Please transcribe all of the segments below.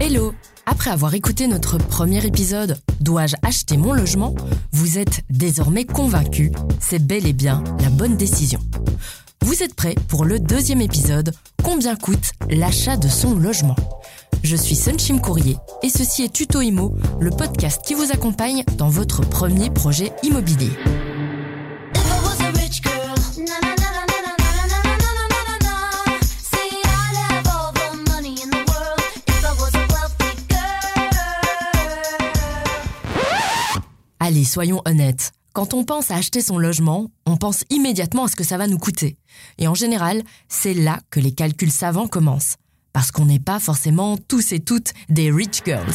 Hello Après avoir écouté notre premier épisode Dois-je acheter mon logement? Vous êtes désormais convaincu, c'est bel et bien la bonne décision. Vous êtes prêts pour le deuxième épisode Combien coûte l'achat de son logement? Je suis Sunshim Courrier et ceci est Tuto Imo, le podcast qui vous accompagne dans votre premier projet immobilier. Allez, soyons honnêtes. Quand on pense à acheter son logement, on pense immédiatement à ce que ça va nous coûter. Et en général, c'est là que les calculs savants commencent. Parce qu'on n'est pas forcément tous et toutes des rich girls.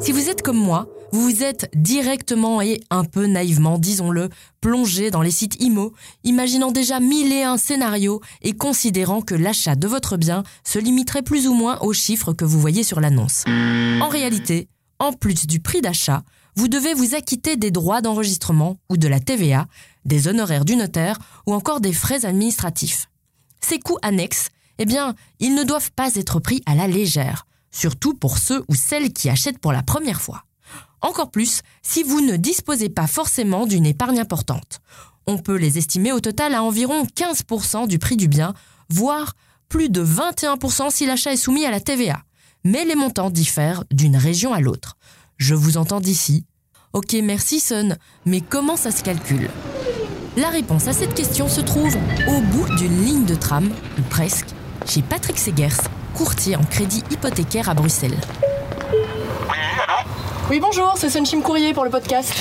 Si vous êtes comme moi, vous vous êtes directement et un peu naïvement, disons-le, plongé dans les sites IMO, imaginant déjà mille et un scénarios et considérant que l'achat de votre bien se limiterait plus ou moins aux chiffres que vous voyez sur l'annonce. En réalité, en plus du prix d'achat, vous devez vous acquitter des droits d'enregistrement ou de la TVA, des honoraires du notaire ou encore des frais administratifs. Ces coûts annexes, eh bien, ils ne doivent pas être pris à la légère, surtout pour ceux ou celles qui achètent pour la première fois. Encore plus si vous ne disposez pas forcément d'une épargne importante. On peut les estimer au total à environ 15% du prix du bien, voire plus de 21% si l'achat est soumis à la TVA mais les montants diffèrent d'une région à l'autre. Je vous entends d'ici. Ok, merci Son, mais comment ça se calcule? La réponse à cette question se trouve au bout d'une ligne de tram, ou presque, chez Patrick Segers, courtier en crédit hypothécaire à Bruxelles. Oui, bonjour, c'est Sunshim Courrier pour le podcast.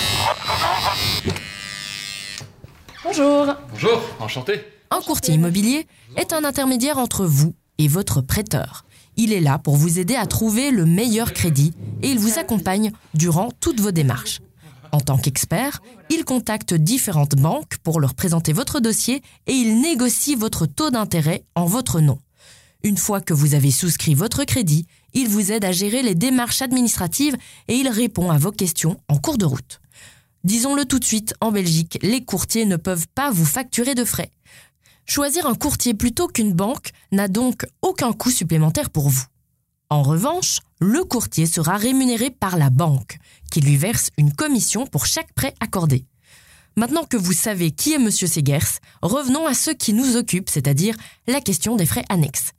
Bonjour. Bonjour, enchanté. Un courtier immobilier est un intermédiaire entre vous et votre prêteur. Il est là pour vous aider à trouver le meilleur crédit et il vous accompagne durant toutes vos démarches. En tant qu'expert, il contacte différentes banques pour leur présenter votre dossier et il négocie votre taux d'intérêt en votre nom. Une fois que vous avez souscrit votre crédit, il vous aide à gérer les démarches administratives et il répond à vos questions en cours de route. Disons-le tout de suite, en Belgique, les courtiers ne peuvent pas vous facturer de frais. Choisir un courtier plutôt qu'une banque n'a donc aucun coût supplémentaire pour vous. En revanche, le courtier sera rémunéré par la banque, qui lui verse une commission pour chaque prêt accordé. Maintenant que vous savez qui est M. Segers, revenons à ce qui nous occupe, c'est-à-dire la question des frais annexes.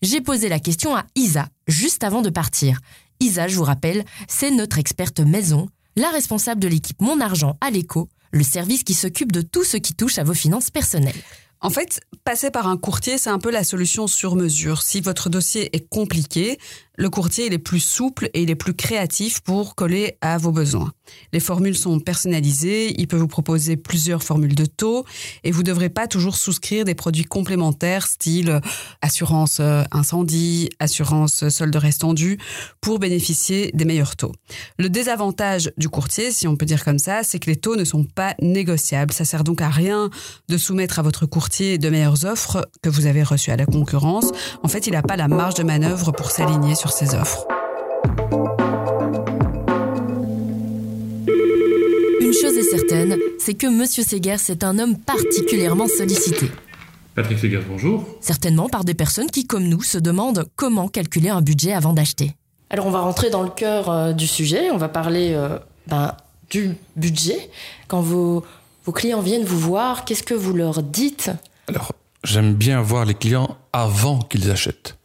J'ai posé la question à Isa juste avant de partir. Isa, je vous rappelle, c'est notre experte maison, la responsable de l'équipe Mon Argent à l'écho, le service qui s'occupe de tout ce qui touche à vos finances personnelles. En fait, passer par un courtier, c'est un peu la solution sur mesure. Si votre dossier est compliqué, le courtier il est plus souple et il est plus créatif pour coller à vos besoins. Les formules sont personnalisées, il peut vous proposer plusieurs formules de taux et vous ne devrez pas toujours souscrire des produits complémentaires style euh, assurance euh, incendie, assurance solde restendu pour bénéficier des meilleurs taux. Le désavantage du courtier, si on peut dire comme ça, c'est que les taux ne sont pas négociables. Ça sert donc à rien de soumettre à votre courtier de meilleures offres que vous avez reçues à la concurrence. En fait, il n'a pas la marge de manœuvre pour s'aligner sur ses offres. Une chose est certaine, c'est que M. Segers est un homme particulièrement sollicité. Patrick Segers, bonjour. Certainement par des personnes qui, comme nous, se demandent comment calculer un budget avant d'acheter. Alors on va rentrer dans le cœur euh, du sujet, on va parler euh, ben, du budget. Quand vos, vos clients viennent vous voir, qu'est-ce que vous leur dites? Alors, j'aime bien voir les clients avant qu'ils achètent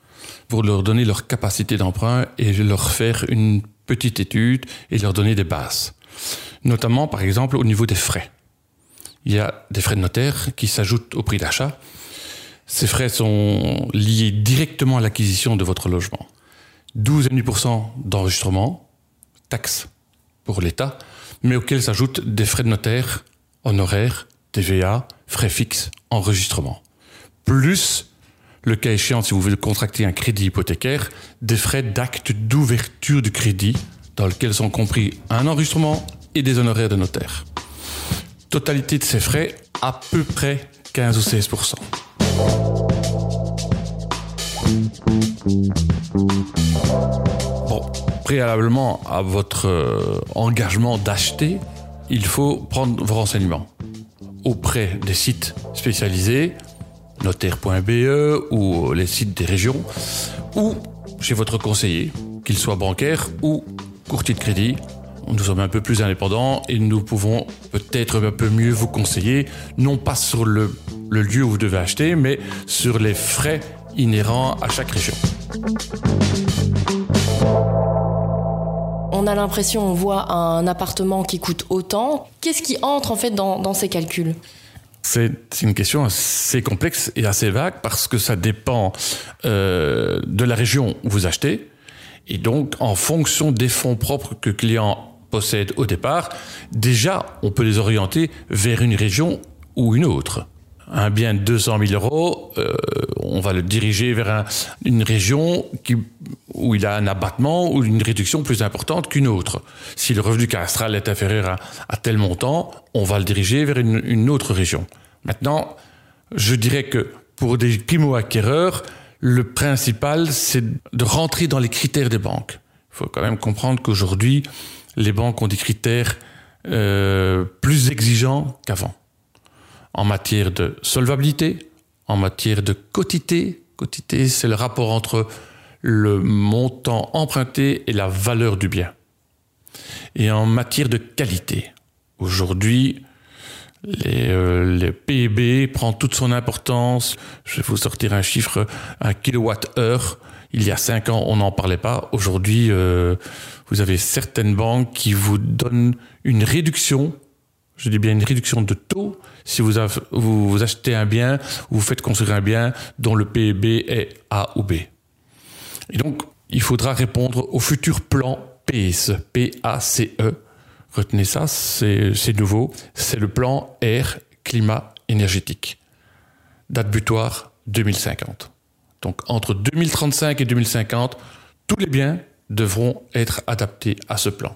pour leur donner leur capacité d'emprunt et leur faire une petite étude et leur donner des bases. Notamment, par exemple, au niveau des frais. Il y a des frais de notaire qui s'ajoutent au prix d'achat. Ces frais sont liés directement à l'acquisition de votre logement. 12,5% d'enregistrement, taxes pour l'État, mais auxquels s'ajoutent des frais de notaire, honoraires, TVA, frais fixes, enregistrement. Plus le cas échéant, si vous voulez contracter un crédit hypothécaire, des frais d'acte d'ouverture du crédit, dans lequel sont compris un enregistrement et des honoraires de notaire. Totalité de ces frais, à peu près 15 ou 16% Bon, préalablement à votre euh, engagement d'acheter, il faut prendre vos renseignements auprès des sites spécialisés notaire.be ou les sites des régions, ou chez votre conseiller, qu'il soit bancaire ou courtier de crédit. Nous sommes un peu plus indépendants et nous pouvons peut-être un peu mieux vous conseiller, non pas sur le, lieu où vous devez acheter, mais sur les frais inhérents à chaque région. On a l'impression, on voit un appartement qui coûte autant. Qu'est-ce qui entre en fait dans ces calculs? C'est une question assez complexe et assez vague parce que ça dépend euh, de la région où vous achetez. Et donc, en fonction des fonds propres que le client possède au départ, déjà, on peut les orienter vers une région ou une autre un bien de 200 000 euros, euh, on va le diriger vers une région où il a un abattement ou une réduction plus importante qu'une autre. Si le revenu cadastral est inférieur à, tel montant, on va le diriger vers une, une autre région. Maintenant, je dirais que pour des primo-acquéreurs, le principal, c'est de rentrer dans les critères des banques. Il faut quand même comprendre qu'aujourd'hui, les banques ont des critères euh, plus exigeants qu'avant en matière de solvabilité, en matière de quotité. Quotité, c'est le rapport entre le montant emprunté et la valeur du bien. Et en matière de qualité, aujourd'hui, les, euh, PIB prend toute son importance. Je vais vous sortir un chiffre, un kilowatt-heure. Il y a cinq ans, on n'en parlait pas. Aujourd'hui, euh, vous avez certaines banques qui vous donnent une réduction je dis bien une réduction de taux si vous, achetez un bien ou vous faites construire un bien dont le PIB est A ou B. Et donc, il faudra répondre au futur plan PACE, P-A-C-E. Retenez ça, c'est nouveau. C'est le plan air, climat, énergétique. Date butoir 2050. Donc, entre 2035 et 2050, tous les biens devront être adaptés à ce plan.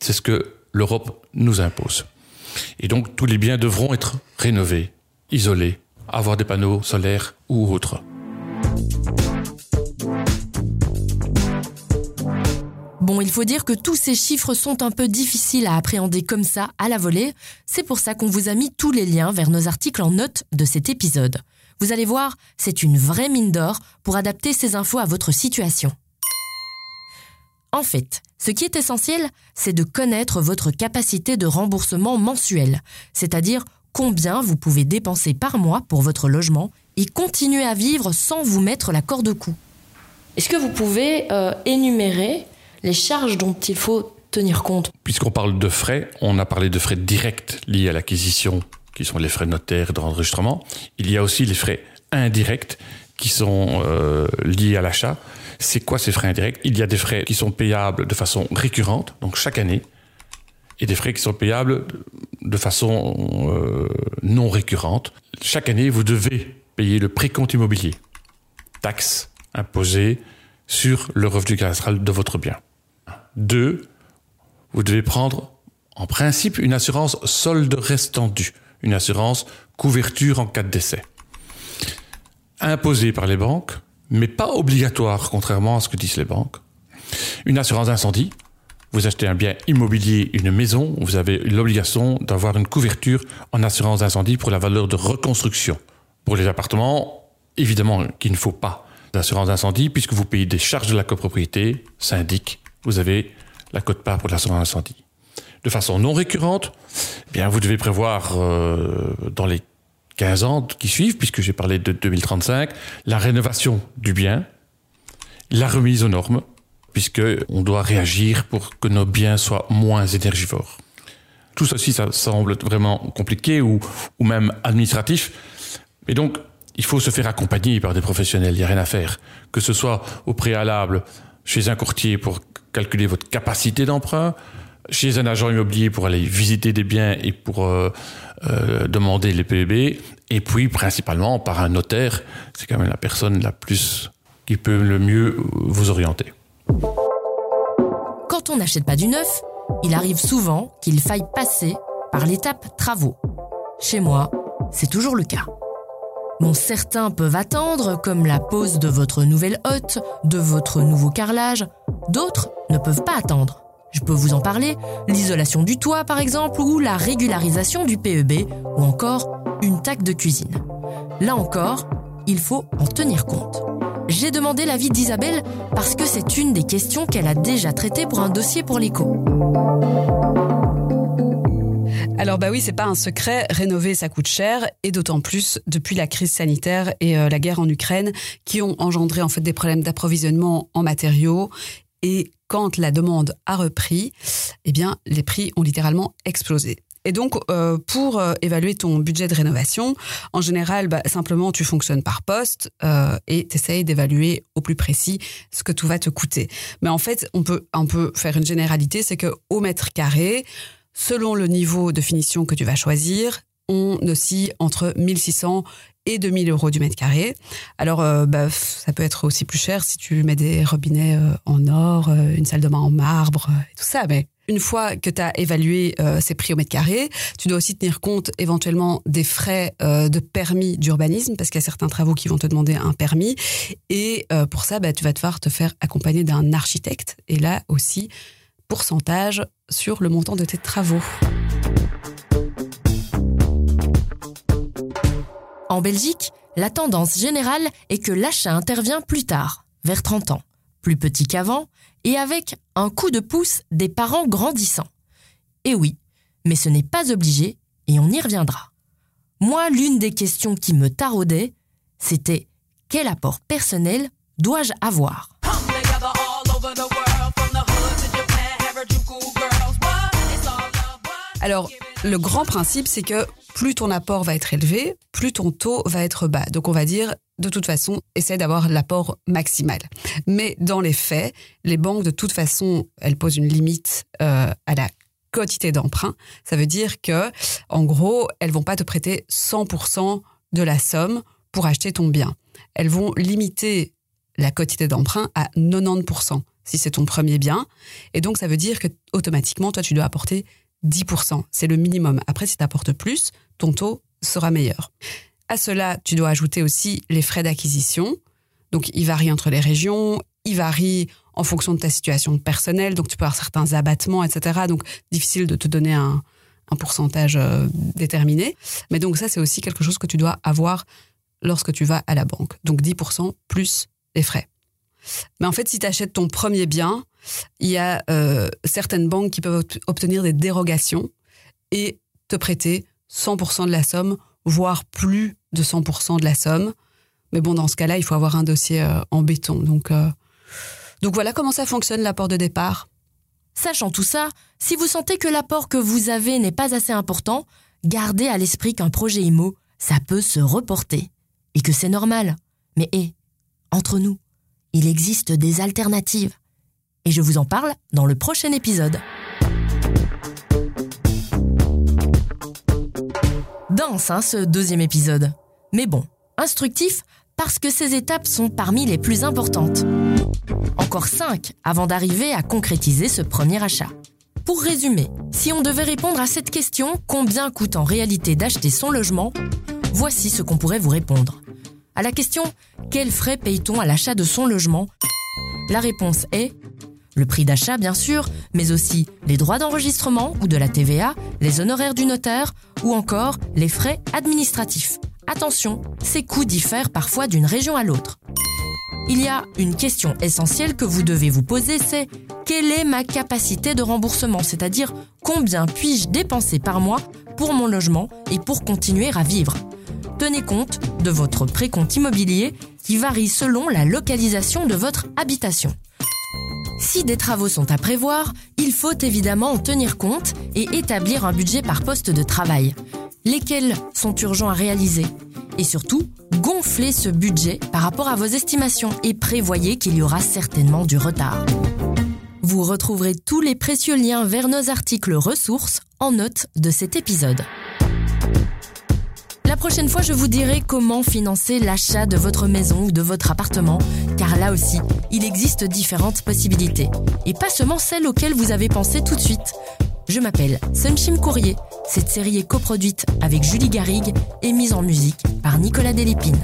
C'est ce que l'Europe nous impose. Et donc tous les biens devront être rénovés, isolés, avoir des panneaux solaires ou autres. Bon, il faut dire que tous ces chiffres sont un peu difficiles à appréhender comme ça, à la volée. C'est pour ça qu'on vous a mis tous les liens vers nos articles en note de cet épisode. Vous allez voir, c'est une vraie mine d'or pour adapter ces infos à votre situation. En fait, ce qui est essentiel, c'est de connaître votre capacité de remboursement mensuel, c'est-à-dire combien vous pouvez dépenser par mois pour votre logement et continuer à vivre sans vous mettre la corde au cou. Est-ce que vous pouvez euh, énumérer les charges dont il faut tenir compte? Puisqu'on parle de frais, on a parlé de frais directs liés à l'acquisition, qui sont les frais notaires d'enregistrement. Il y a aussi les frais indirects qui sont euh, liés à l'achat. C'est quoi ces frais indirects? Il y a des frais qui sont payables de façon récurrente, donc chaque année, et des frais qui sont payables de façon euh, non récurrente. Chaque année, vous devez payer le précompte immobilier, taxe imposée sur le revenu cadastral de votre bien. Deux, vous devez prendre en principe une assurance solde restant dû, une assurance couverture en cas de décès. Imposée par les banques, mais pas obligatoire, contrairement à ce que disent les banques. Une assurance incendie. Vous achetez un bien immobilier, une maison, vous avez l'obligation d'avoir une couverture en assurance incendie pour la valeur de reconstruction. Pour les appartements, évidemment qu'il ne faut pas d'assurance incendie puisque vous payez des charges de la copropriété, syndic, vous avez la cote-part pour l'assurance incendie. De façon non récurrente, eh bien vous devez prévoir euh, dans les 15 ans qui suivent, puisque j'ai parlé de 2035, la rénovation du bien, la remise aux normes, puisque on doit réagir pour que nos biens soient moins énergivores. Tout ceci, ça semble vraiment compliqué ou, ou même administratif. Mais donc, il faut se faire accompagner par des professionnels, il n'y a rien à faire. Que ce soit au préalable chez un courtier pour calculer votre capacité d'emprunt, chez un agent immobilier pour aller visiter des biens et pour euh, euh, demander les PEB, et puis principalement par un notaire. C'est quand même la personne la plus qui peut le mieux vous orienter. Quand on n'achète pas du neuf, il arrive souvent qu'il faille passer par l'étape travaux. Chez moi, c'est toujours le cas. Bon, certains peuvent attendre, comme la pose de votre nouvelle hotte, de votre nouveau carrelage. D'autres ne peuvent pas attendre. Je peux vous en parler, l'isolation du toit par exemple, ou la régularisation du PEB, ou encore une taxe de cuisine. Là encore, il faut en tenir compte. J'ai demandé l'avis d'Isabelle parce que c'est une des questions qu'elle a déjà traitées pour un dossier pour l'écho. Alors bah oui, c'est pas un secret, rénover ça coûte cher et d'autant plus depuis la crise sanitaire et euh, la guerre en Ukraine qui ont engendré en fait des problèmes d'approvisionnement en matériaux et quand la demande a repris, eh bien les prix ont littéralement explosé. Et donc, euh, pour euh, évaluer ton budget de rénovation, en général, bah, simplement, tu fonctionnes par poste euh, et tu essayes d'évaluer au plus précis ce que tout va te coûter. Mais en fait, on peut un peu faire une généralité, c'est que au mètre carré, selon le niveau de finition que tu vas choisir, on oscille entre 1600 et 2000 euros du mètre carré. Alors, bah, ça peut être aussi plus cher si tu mets des robinets en or, une salle de bain en marbre, et tout ça, mais une fois que tu as évalué euh, ces prix au mètre carré, tu dois aussi tenir compte éventuellement des frais euh, de permis d'urbanisme, parce qu'il y a certains travaux qui vont te demander un permis. Et euh, pour ça, bah, tu vas devoir te faire accompagner d'un architecte. Et là aussi, pourcentage sur le montant de tes travaux. En Belgique, la tendance générale est que l'achat intervient plus tard, vers 30 ans, plus petit qu'avant, et avec un coup de pouce des parents grandissants. Et oui, mais ce n'est pas obligé et on y reviendra. Moi, l'une des questions qui me taraudait, c'était quel apport personnel dois-je avoir? Alors, le grand principe, c'est que plus ton apport va être élevé, plus ton taux va être bas. Donc, on va dire, de toute façon, essaie d'avoir l'apport maximal. Mais dans les faits, les banques, de toute façon, elles posent une limite euh, à la quantité d'emprunt. Ça veut dire que, en gros, elles vont pas te prêter 100% de la somme pour acheter ton bien. Elles vont limiter la quantité d'emprunt à 90% si c'est ton premier bien. Et donc, ça veut dire que automatiquement, toi, tu dois apporter 10%. C'est le minimum. Après, si tu apportes plus, ton taux sera meilleur. À cela, tu dois ajouter aussi les frais d'acquisition. Donc, ils varient entre les régions, ils varient en fonction de ta situation personnelle. Donc, tu peux avoir certains abattements, etc. Donc, difficile de te donner un, pourcentage euh, déterminé. Mais donc, ça, c'est aussi quelque chose que tu dois avoir lorsque tu vas à la banque. Donc, 10% plus les frais. Mais en fait, si tu achètes ton premier bien, il y a euh, certaines banques qui peuvent obtenir des dérogations et te prêter 100% de la somme voire plus de 100% de la somme. Mais bon, dans ce cas-là, il faut avoir un dossier euh, en béton. Donc, euh, donc voilà comment ça fonctionne l'apport de départ. Sachant tout ça, si vous sentez que l'apport que vous avez n'est pas assez important, gardez à l'esprit qu'un projet IMO, ça peut se reporter. Et que c'est normal. Mais hé, entre nous, il existe des alternatives. Et je vous en parle dans le prochain épisode. dense, hein, ce deuxième épisode. Mais bon, instructif parce que ces étapes sont parmi les plus importantes. Encore cinq avant d'arriver à concrétiser ce premier achat. Pour résumer, si on devait répondre à cette question, combien coûte en réalité d'acheter son logement Voici ce qu'on pourrait vous répondre. À la question quels frais paye-t-on à l'achat de son logement? La réponse est le prix d'achat, bien sûr, mais aussi les droits d'enregistrement ou de la TVA, les honoraires du notaire ou encore les frais administratifs. Attention, ces coûts diffèrent parfois d'une région à l'autre. Il y a une question essentielle que vous devez vous poser, c'est quelle est ma capacité de remboursement, c'est-à-dire combien puis-je dépenser par mois pour mon logement et pour continuer à vivre? Tenez compte de votre précompte immobilier qui varie selon la localisation de votre habitation. Si des travaux sont à prévoir, il faut évidemment en tenir compte et établir un budget par poste de travail. Lesquels sont urgents à réaliser? Et surtout, gonflez ce budget par rapport à vos estimations et prévoyez qu'il y aura certainement du retard. Vous retrouverez tous les précieux liens vers nos articles ressources en note de cet épisode. La prochaine fois, je vous dirai comment financer l'achat de votre maison ou de votre appartement, car là aussi, il existe différentes possibilités, et pas seulement celles auxquelles vous avez pensé tout de suite. Je m'appelle Sunshim Courrier. Cette série est coproduite avec Julie Garrigue et mise en musique par Nicolas Delépine.